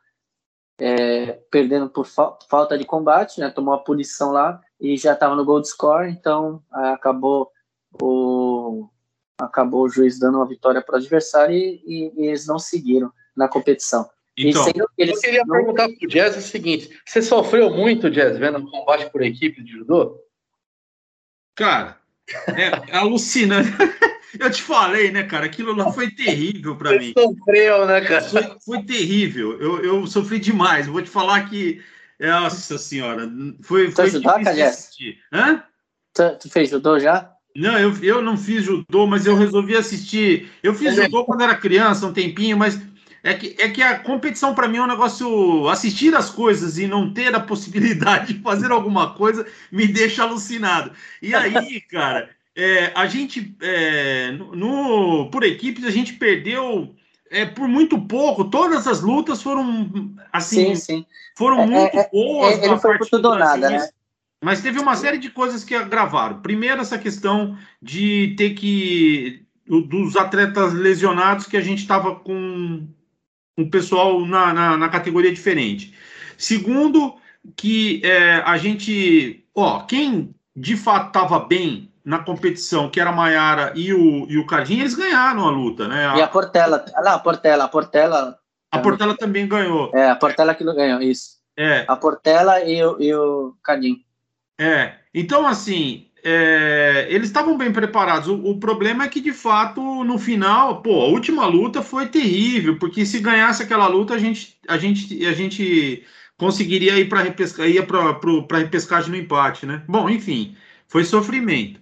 é, perdendo por fa falta de combate, né? tomou a punição lá e já estava no gold score, então acabou o, acabou o juiz dando uma vitória para o adversário e, e, e, eles não seguiram na competição. Então, eu queria perguntar para o Jazz o seguinte: você sofreu muito, Jazz, vendo o combate por equipe de judô? Cara, é alucinante. Eu te falei, né, cara? Aquilo lá foi terrível para mim. Sofreu, né, cara? Foi, foi terrível. Eu, eu sofri demais. Vou te falar que. Nossa senhora. Foi, foi tu ajudar, Hã? Tu, tu fez judô já? Não, eu, eu não fiz judô, mas eu resolvi assistir. Eu fiz judô quando era criança, um tempinho, mas é que, é que a competição para mim é um negócio. Assistir as coisas e não ter a possibilidade de fazer alguma coisa me deixa alucinado. E aí, cara, é, a gente, é, no, por equipes, a gente perdeu é, por muito pouco. Todas as lutas foram assim, sim, sim. foram é, muito é, boas. É, ele foi por tudo ou nada, né? Mas teve uma série de coisas que agravaram. Primeiro, essa questão de ter que. dos atletas lesionados que a gente estava com um pessoal na, na, na, categoria diferente. Segundo, que é, a gente. Ó, quem de fato estava bem na competição, que era a Maiara e o, e o Cardim, eles ganharam a luta, né? A... E a Portela. Ah, a Portela, a Portela. A Portela também ganhou. É, a Portela que não ganhou, isso. É. A Portela e o, e o Cardim. É, então assim, é, eles estavam bem preparados. O, o, problema é que, de fato, no final, pô, a última luta foi terrível, porque se ganhasse aquela luta, a gente, a gente, a gente conseguiria ir para repesca, ia para repescagem no empate, né? Bom, enfim, foi sofrimento.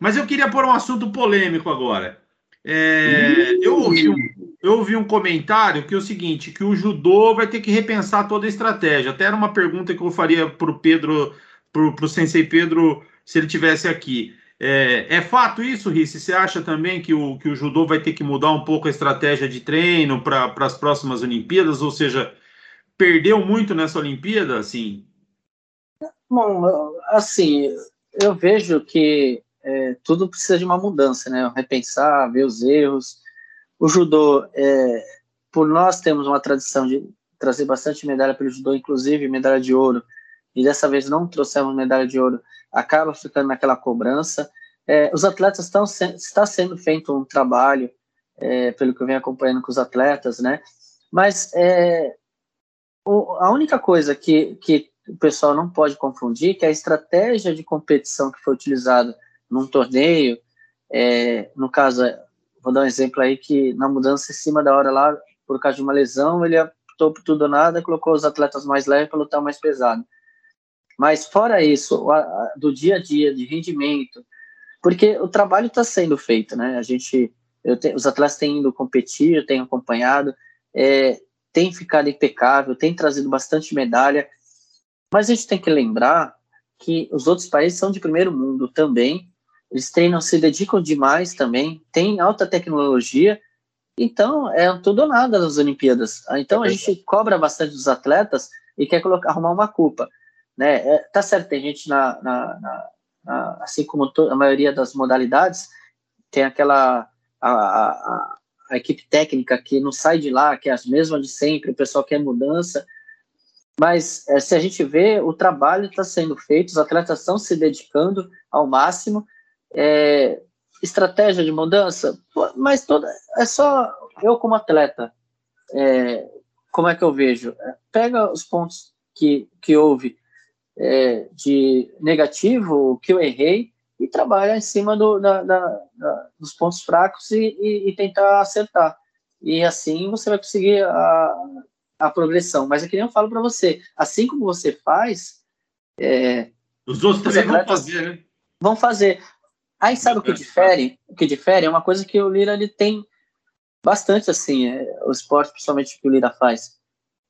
Mas eu queria pôr um assunto polêmico agora. É, eu, ouvi um, eu ouvi um comentário que é o seguinte: que o judô vai ter que repensar toda a estratégia. Até era uma pergunta que eu faria para o Pedro para o Sensei Pedro se ele tivesse aqui. É, é fato isso, Risse? Você acha também que o, que o judô vai ter que mudar um pouco a estratégia de treino para as próximas Olimpíadas? Ou seja, perdeu muito nessa Olimpíada? Assim? Bom, assim, eu vejo que é, tudo precisa de uma mudança, né? Repensar, ver os erros. O judô, é, por nós temos uma tradição de trazer bastante medalha pelo judô, inclusive medalha de ouro e dessa vez não trouxemos medalha de ouro, acaba ficando naquela cobrança. É, os atletas estão está sendo feito um trabalho, é, pelo que eu venho acompanhando com os atletas, né? Mas é, o, a única coisa que, que o pessoal não pode confundir que a estratégia de competição que foi utilizada num torneio, é, no caso, vou dar um exemplo aí que na mudança em cima da hora lá, por causa de uma lesão, ele optou por tudo ou nada, colocou os atletas mais leves para lutar mais pesado. Mas fora isso, do dia a dia, de rendimento, porque o trabalho está sendo feito, né? A gente, te, os atletas têm ido competir, eu tenho acompanhado, é, tem ficado impecável, tem trazido bastante medalha, mas a gente tem que lembrar que os outros países são de primeiro mundo também, eles treinam, se dedicam demais também, tem alta tecnologia, então é tudo ou nada nas Olimpíadas. Então a gente cobra bastante dos atletas e quer colocar, arrumar uma culpa. Né? É, tá certo, tem gente na, na, na, na assim como a maioria das modalidades, tem aquela a, a, a, equipe técnica que não sai de lá, que é as mesmas de sempre, o pessoal quer mudança, mas é, se a gente vê, o trabalho está sendo feito, os atletas estão se dedicando ao máximo, é, estratégia de mudança, mas toda é só eu como atleta, é, como é que eu vejo? É, pega os pontos que, que houve é, de negativo, o que eu errei, e trabalhar em cima do, da, da, da, dos pontos fracos e, e, e, tentar acertar. E assim você vai conseguir a, a progressão. Mas é que nem eu falo para você, assim como você faz. É, os outros também vão fazer, né? Vão fazer. Aí sabe o que difere? O que difere é uma coisa que o Lira ele tem bastante assim, é, o esporte principalmente que o Lira faz,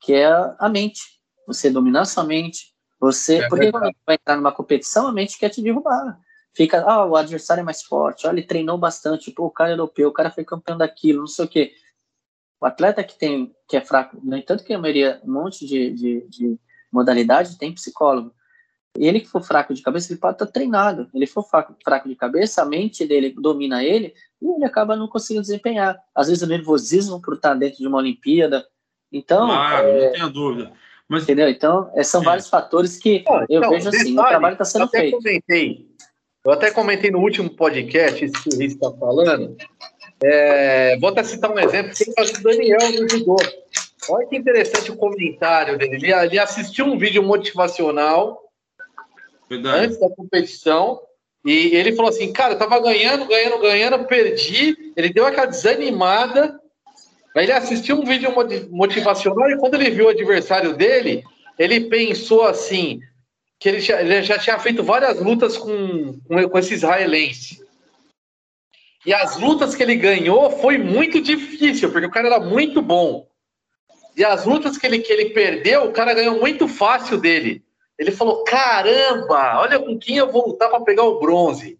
que é a mente. Você dominar sua mente, você, é porque quando vai entrar numa competição, a mente quer te derrubar. Fica, ah, o adversário é mais forte, olha, ele treinou bastante, pô, o cara é europeu, o cara foi campeão daquilo, não sei o quê. O atleta que tem que é fraco, no entanto que a maioria, um monte de, de, de modalidade tem psicólogo. E ele que for fraco de cabeça, ele pode estar treinado. Ele for fraco, fraco de cabeça, a mente dele domina ele e ele acaba não conseguindo desempenhar. Às vezes o nervosismo por estar dentro de uma Olimpíada. Então. Ah, é... não tenho dúvida. Mas... Entendeu? Então, é, são é. vários fatores que eu então, vejo assim, detalhe, o trabalho está sendo feito. Comentei, eu até comentei no último podcast, isso que o Riz está falando. É, vou até citar um exemplo, que é o Daniel do judô. Olha que interessante o comentário dele. Ele, ele assistiu um vídeo motivacional Verdade. antes da competição e ele falou assim, cara, eu tava ganhando, ganhando, ganhando, perdi. Ele deu aquela desanimada Aí ele assistiu um vídeo motivacional e quando ele viu o adversário dele, ele pensou assim, que ele já, ele já tinha feito várias lutas com, com, com esse israelense. E as lutas que ele ganhou foi muito difícil, porque o cara era muito bom. E as lutas que ele, que ele perdeu, o cara ganhou muito fácil dele. Ele falou: caramba, olha com quem eu vou lutar para pegar o bronze.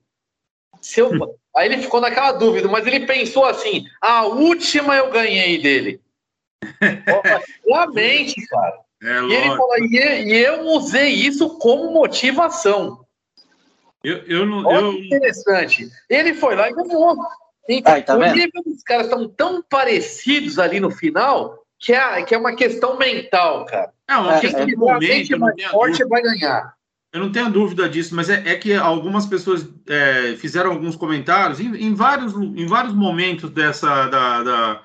Se eu, Aí ele ficou naquela dúvida, mas ele pensou assim: a última eu ganhei dele. Realmente, cara. É, e ele falou, e, e, eu usei isso como motivação. Eu, eu não. Olha eu... interessante. Ele foi lá e ganhou. Então, Ai, tá o nível dos caras estão tão parecidos ali no final que é, que é uma questão mental, cara. É uma questão de momento, mais forte vai ganhar. Eu não tenho dúvida disso, mas é, é que algumas pessoas é, fizeram alguns comentários em, em, vários, em vários momentos dessa da, da,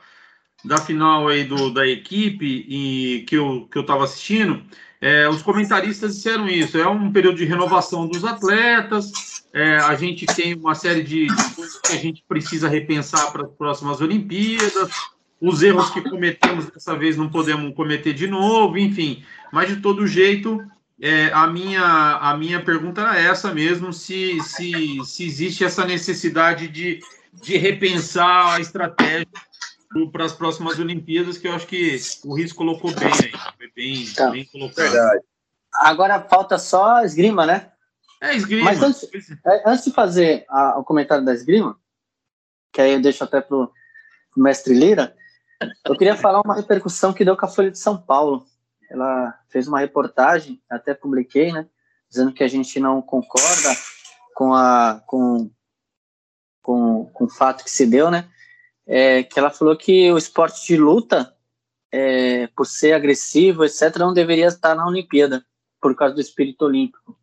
da final aí do, da equipe e que eu que eu estava assistindo. É, os comentaristas disseram isso. É um período de renovação dos atletas. É, a gente tem uma série de, de coisas que a gente precisa repensar para as próximas Olimpíadas. Os erros que cometemos dessa vez não podemos cometer de novo, enfim. Mas de todo jeito, é, a, minha, a minha pergunta era essa mesmo, se, se, se existe essa necessidade de, de repensar a estratégia para as próximas Olimpíadas, que eu acho que o Riz colocou bem aí, foi bem, tá. bem colocado. Verdade. Agora falta só a esgrima, né? É, esgrima. Mas antes, é, antes de fazer a, o comentário da esgrima, que aí eu deixo até para o mestre Lira, eu queria falar uma repercussão que deu com a Folha de São Paulo ela fez uma reportagem, até publiquei, né, dizendo que a gente não concorda com a com com, com o fato que se deu, né, é, que ela falou que o esporte de luta, é, por ser agressivo, etc., não deveria estar na Olimpíada por causa do espírito olímpico,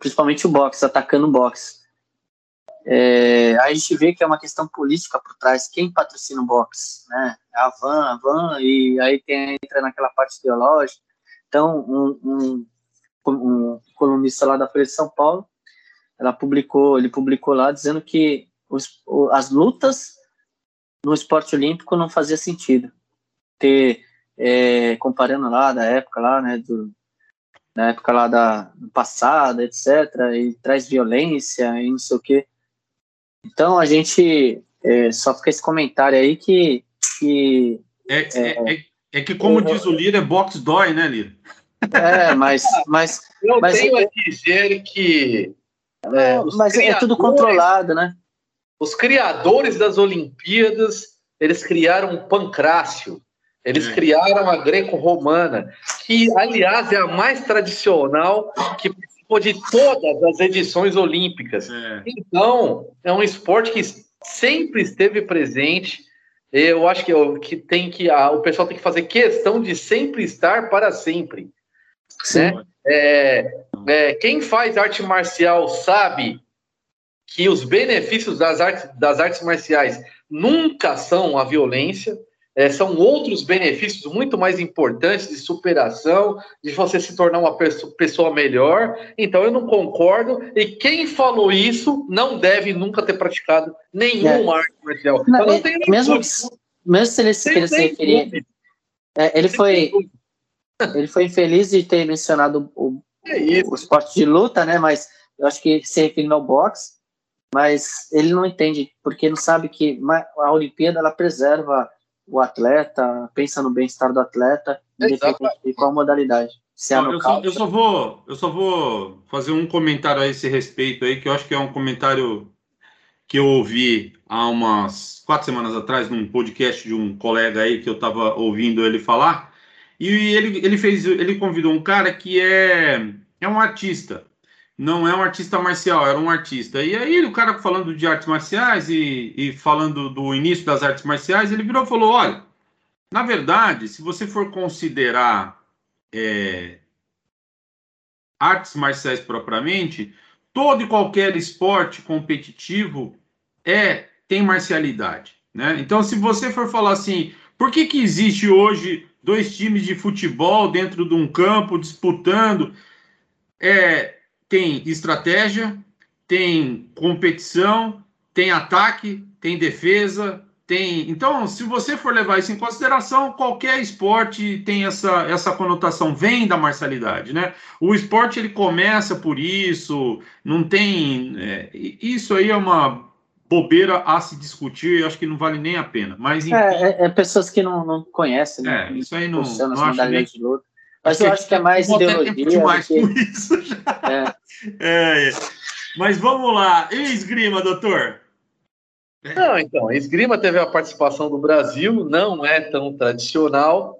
principalmente o boxe, atacando o boxe. É, a gente vê que é uma questão política por trás. Quem patrocina o boxe? Né? A Van, a Van, e aí tem, entra naquela parte ideológica. Então, um, um, um colunista lá da Folha de São Paulo, ela publicou, ele publicou lá dizendo que os, as lutas no esporte olímpico não fazia sentido. Ter, é, comparando lá da época lá, né, do, na época lá da do passado, etc., e traz violência e não sei o quê. Então a gente é, só fica esse comentário aí que. que é, é, é, é que, como diz o Lira, é box dói, né, Lira? É, mas. mas eu mas, tenho a dizer que. É, mas é tudo controlado, né? Os criadores das Olimpíadas, eles criaram um pancrácio. Eles é. criaram a greco-romana, que, aliás, é a mais tradicional que participou de todas as edições olímpicas. É. Então, é um esporte que sempre esteve presente. Eu acho que, que tem que a, o pessoal tem que fazer questão de sempre estar para sempre. Né? É, é, quem faz arte marcial sabe que os benefícios das artes, das artes marciais nunca são a violência é, são outros benefícios muito mais importantes de superação, de você se tornar uma pessoa melhor. Então eu não concordo. E quem falou isso não deve nunca ter praticado nenhum é. arte marcial. Não, não é, mesmo, mesmo se ele, se ele se referir. É, ele foi. Ele foi infeliz de ter mencionado o, é o esporte de luta, né? Mas eu acho que se referindo ao boxe, mas ele não entende, porque não sabe que a Olimpíada ela preserva o atleta, pensa no bem-estar do atleta, independente de qual modalidade. Se é eu, só, eu, só, vou, eu só vou fazer um comentário a esse respeito aí, que eu acho que é um comentário que eu ouvi há umas quatro semanas atrás, num podcast de um colega aí que eu estava ouvindo ele falar, e ele, ele fez, ele convidou um cara que é, é um artista, não é um artista marcial, era um artista. E aí o cara falando de artes marciais e, e falando do início das artes marciais, ele virou e falou: olha, na verdade, se você for considerar é, artes marciais propriamente, todo e qualquer esporte competitivo é tem marcialidade, né? Então, se você for falar assim, por que que existe hoje dois times de futebol dentro de um campo disputando? É, tem estratégia, tem competição, tem ataque, tem defesa, tem. Então, se você for levar isso em consideração, qualquer esporte tem essa, essa conotação, vem da marcialidade, né? O esporte ele começa por isso, não tem. É, isso aí é uma bobeira a se discutir, acho que não vale nem a pena. Mas enfim, é, é, é, pessoas que não, não conhecem, né? É, isso aí não, não acho nem... de luta. Mas eu acho que é mais ideologia. Demais que... isso já. É. é. É. Mas vamos lá. E esgrima, doutor? Não, então, a esgrima teve a participação do Brasil, não é tão tradicional.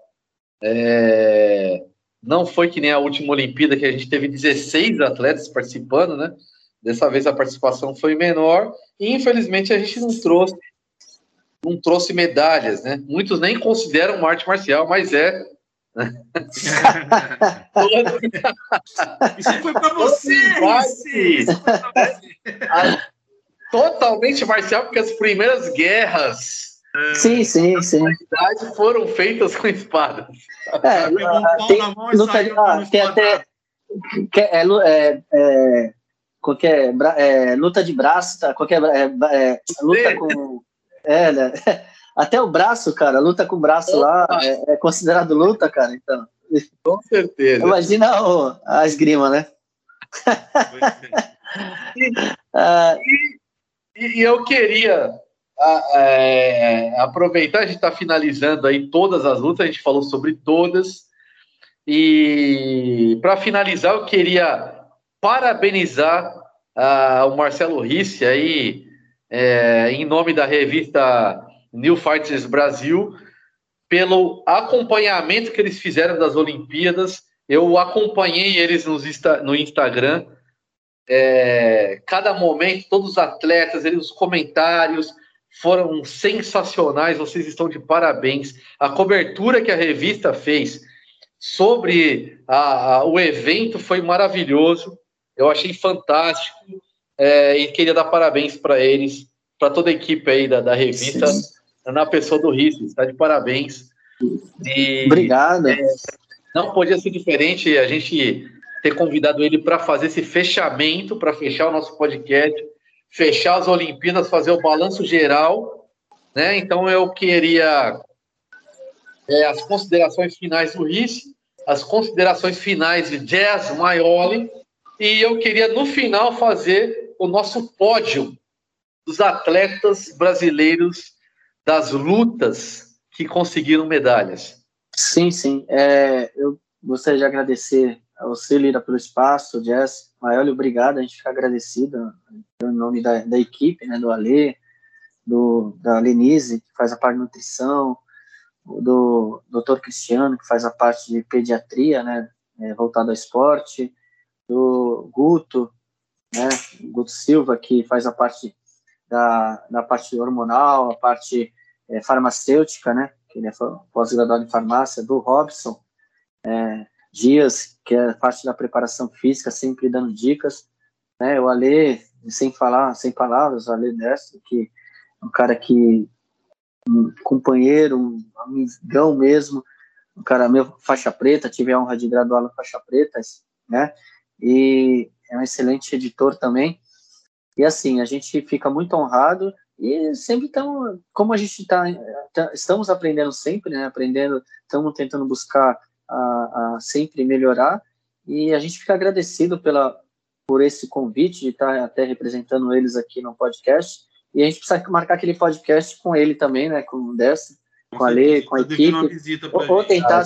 É... Não foi que nem a última Olimpíada, que a gente teve 16 atletas participando, né? Dessa vez a participação foi menor e infelizmente a gente não trouxe não trouxe medalhas, né? Muitos nem consideram uma arte marcial, mas é. Isso foi para você! Isso foi pra você totalmente marcial, porque as primeiras guerras sim, sim, sim. foram feitas com espadas. É, uh, tem, luta, ah, tem até é, é, é, qualquer é, luta de braço, tá? qualquer é, é, luta com é, né? até o braço, cara, luta com o braço lá é, é, considerado luta, cara. Então, com certeza. Imagina o, a esgrima, né? e, uh, e e, e eu queria é, aproveitar, a gente está finalizando aí todas as lutas, a gente falou sobre todas. E para finalizar, eu queria parabenizar o Marcelo Risse aí, é, em nome da revista New Fighters Brasil, pelo acompanhamento que eles fizeram das Olimpíadas. Eu acompanhei eles no, no Instagram é, cada momento, todos os atletas, eles, os comentários foram sensacionais. Vocês estão de parabéns. A cobertura que a revista fez sobre a, a, o evento foi maravilhoso. Eu achei fantástico é, e queria dar parabéns para eles, para toda a equipe aí da, da revista, Sim. Na pessoa do Risco. Está de parabéns. E, Obrigado. É, não podia ser diferente. A gente ter convidado ele para fazer esse fechamento, para fechar o nosso podcast, fechar as Olimpíadas, fazer o balanço geral, né? Então eu queria é, as considerações finais do Risse, as considerações finais de Jazz Maioli, e eu queria no final fazer o nosso pódio dos atletas brasileiros das lutas que conseguiram medalhas. Sim, sim. É, eu gostaria de agradecer a você, Lira, pelo espaço, Jess, Maioli, obrigado, a gente fica agradecido em nome da, da equipe, né, do Alê, do, da Lenise, que faz a parte de nutrição, do Dr. Cristiano, que faz a parte de pediatria, né, é, voltado ao esporte, do Guto, né, Guto Silva, que faz a parte da, da parte hormonal, a parte é, farmacêutica, né, que ele é pós-graduado em farmácia, do Robson, é, Dias, que é parte da preparação física, sempre dando dicas, né? O Ale, sem falar, sem palavras, o Ale Destro, que é um cara que um companheiro, um amigão mesmo, um cara meu faixa preta, tive a honra de graduá-lo faixa preta, né? E é um excelente editor também. E assim, a gente fica muito honrado e sempre estamos, como a gente está, tá, estamos aprendendo sempre, né? Aprendendo, estamos tentando buscar a, a sempre melhorar e a gente fica agradecido pela, por esse convite de estar até representando eles aqui no podcast. E a gente precisa marcar aquele podcast com ele também, né? Com o Dessa, com a Lê, com a equipe. Ou, ou, tentar,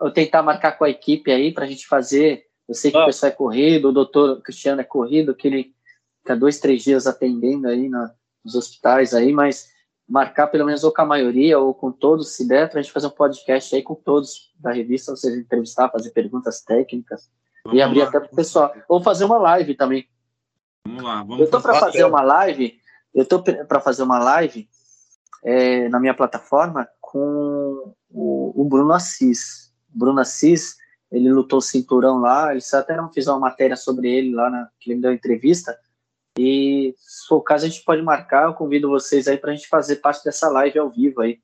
ou tentar marcar com a equipe aí para a gente fazer. Eu sei que ah. o pessoal é corrido, o doutor Cristiano é corrido, que ele fica dois, três dias atendendo aí na, nos hospitais aí, mas marcar pelo menos ou com a maioria ou com todos, se der, para a gente fazer um podcast aí com todos da revista, vocês entrevistar, fazer perguntas técnicas vamos e abrir lá. até para o pessoal. Ou fazer uma live também. Vamos lá. Vamos eu tô para fazer uma live, eu tô para fazer uma live é, na minha plataforma com o, o Bruno Assis. Bruno Assis, ele lutou cinturão lá, eles até não fizeram uma matéria sobre ele lá, na, que ele me deu entrevista, e se for o caso, a gente pode marcar, eu convido vocês aí para a gente fazer parte dessa live ao vivo aí.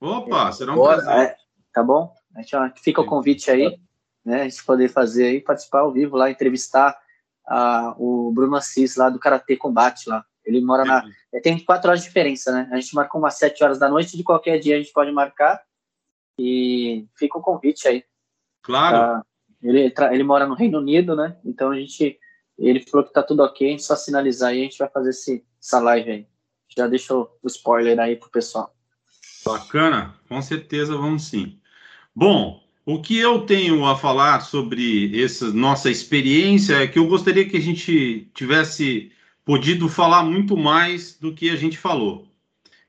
Opa, será um prazer. É, tá bom? A gente, fica o convite aí, né? A gente poder fazer aí, participar ao vivo lá, entrevistar a, o Bruno Assis lá do Karatê Combate lá. Ele mora na. É, tem quatro horas de diferença, né? A gente marcou umas sete horas da noite, de qualquer dia a gente pode marcar. E fica o convite aí. Claro. ele, ele mora no Reino Unido, né? Então a gente ele falou que tá tudo ok, a gente só sinalizar aí, a gente vai fazer esse, essa live aí. Já deixou o spoiler aí pro pessoal. Bacana, com certeza vamos sim. Bom, o que eu tenho a falar sobre essa nossa experiência é que eu gostaria que a gente tivesse podido falar muito mais do que a gente falou.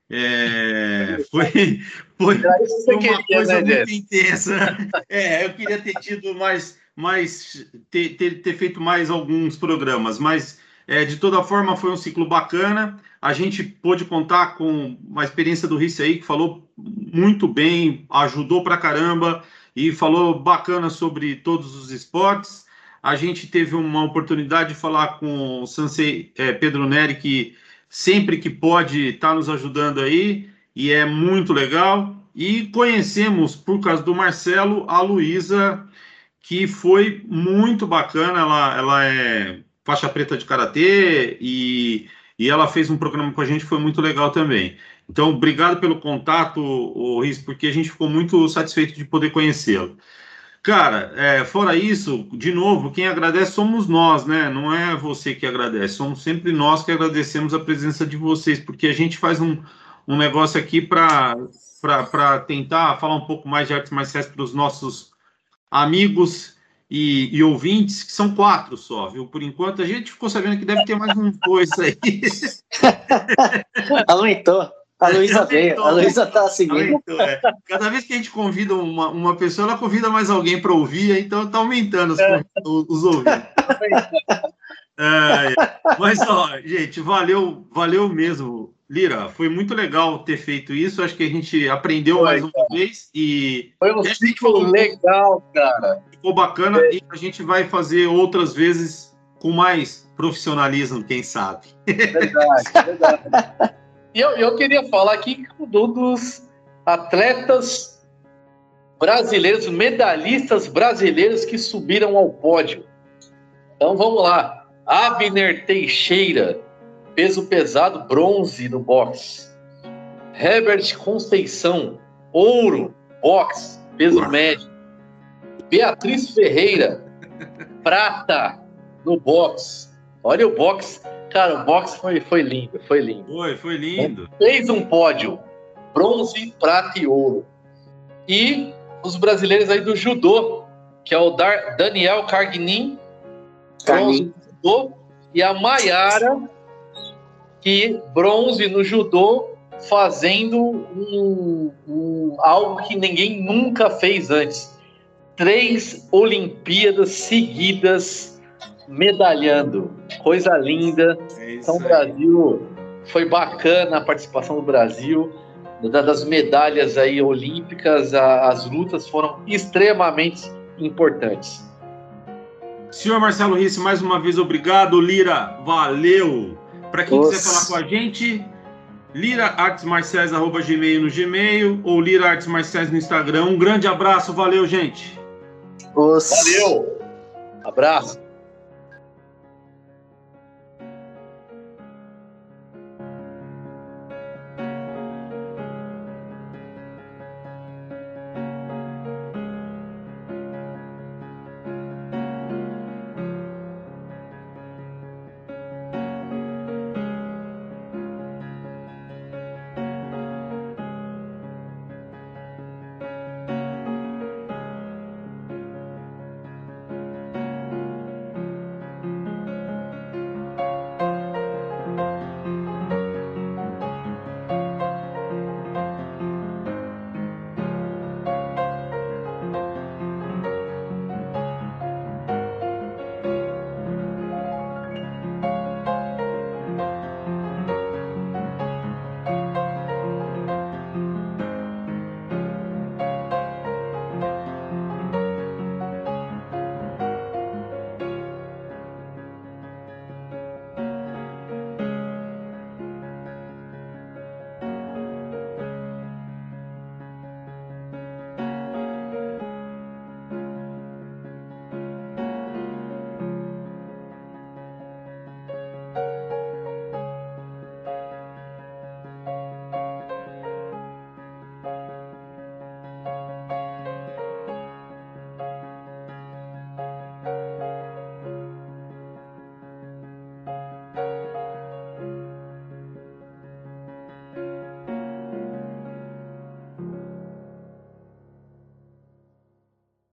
É, foi, foi, foi uma coisa né, muito intensa. É, eu queria ter tido mais mais ter, ter, ter feito mais alguns programas, mas é, de toda forma foi um ciclo bacana. A gente pôde contar com uma experiência do Risse aí, que falou muito bem, ajudou pra caramba e falou bacana sobre todos os esportes. A gente teve uma oportunidade de falar com o Sansei é, Pedro Neri, que sempre que pode está nos ajudando aí, e é muito legal. E conhecemos, por causa do Marcelo, a Luísa que foi muito bacana. Ela, ela é faixa preta de karatê e, e ela fez um programa com a gente, foi muito legal também. Então, obrigado pelo contato, Riz, porque a gente ficou muito satisfeito de poder conhecê-lo. Cara, é, fora isso, de novo, quem agradece somos nós, né? Não é você que agradece, somos sempre nós que agradecemos a presença de vocês, porque a gente faz um, um negócio aqui para tentar falar um pouco mais de artes marciais para os nossos amigos e, e, ouvintes, que são quatro só, viu? Por enquanto, a gente ficou sabendo que deve ter mais uns dois aí. Aumentou. A Luísa veio, a Luísa está seguindo. Aumentou, é. Cada vez que a gente convida uma, uma pessoa, ela convida mais alguém para ouvir, então está aumentando os, é. os ouvintes. É, mas, ó, gente, valeu, valeu mesmo Lira, foi muito legal ter feito isso. Acho que a gente aprendeu foi, mais uma cara. vez e. Foi um ciclo legal, cara. Ficou bacana é. e a gente vai fazer outras vezes com mais profissionalismo, quem sabe. Verdade, verdade. E eu, eu queria falar aqui um dos atletas brasileiros, medalhistas brasileiros que subiram ao pódio. Então vamos lá. Abner Teixeira peso pesado, bronze no boxe. Herbert Conceição, ouro, boxe, peso médio. Beatriz Ferreira, prata no boxe. Olha o boxe. Cara, o boxe foi, foi lindo, foi lindo. Foi, foi lindo. Fez um pódio, bronze, prata e ouro. E os brasileiros aí do judô, que é o Dar Daniel Cargnin, bronze judô, e a Maiara que bronze no judô fazendo um, um, algo que ninguém nunca fez antes. Três Olimpíadas seguidas medalhando. Coisa linda. É então, o Brasil foi bacana a participação do Brasil. Das medalhas aí olímpicas, as lutas foram extremamente importantes. Senhor Marcelo Risse, mais uma vez obrigado. Lira, valeu! Para quem Nossa. quiser falar com a gente, liraartesmarciais.gmail no Gmail ou Lira Artes Marciais no Instagram. Um grande abraço, valeu, gente. Nossa. Valeu! Abraço!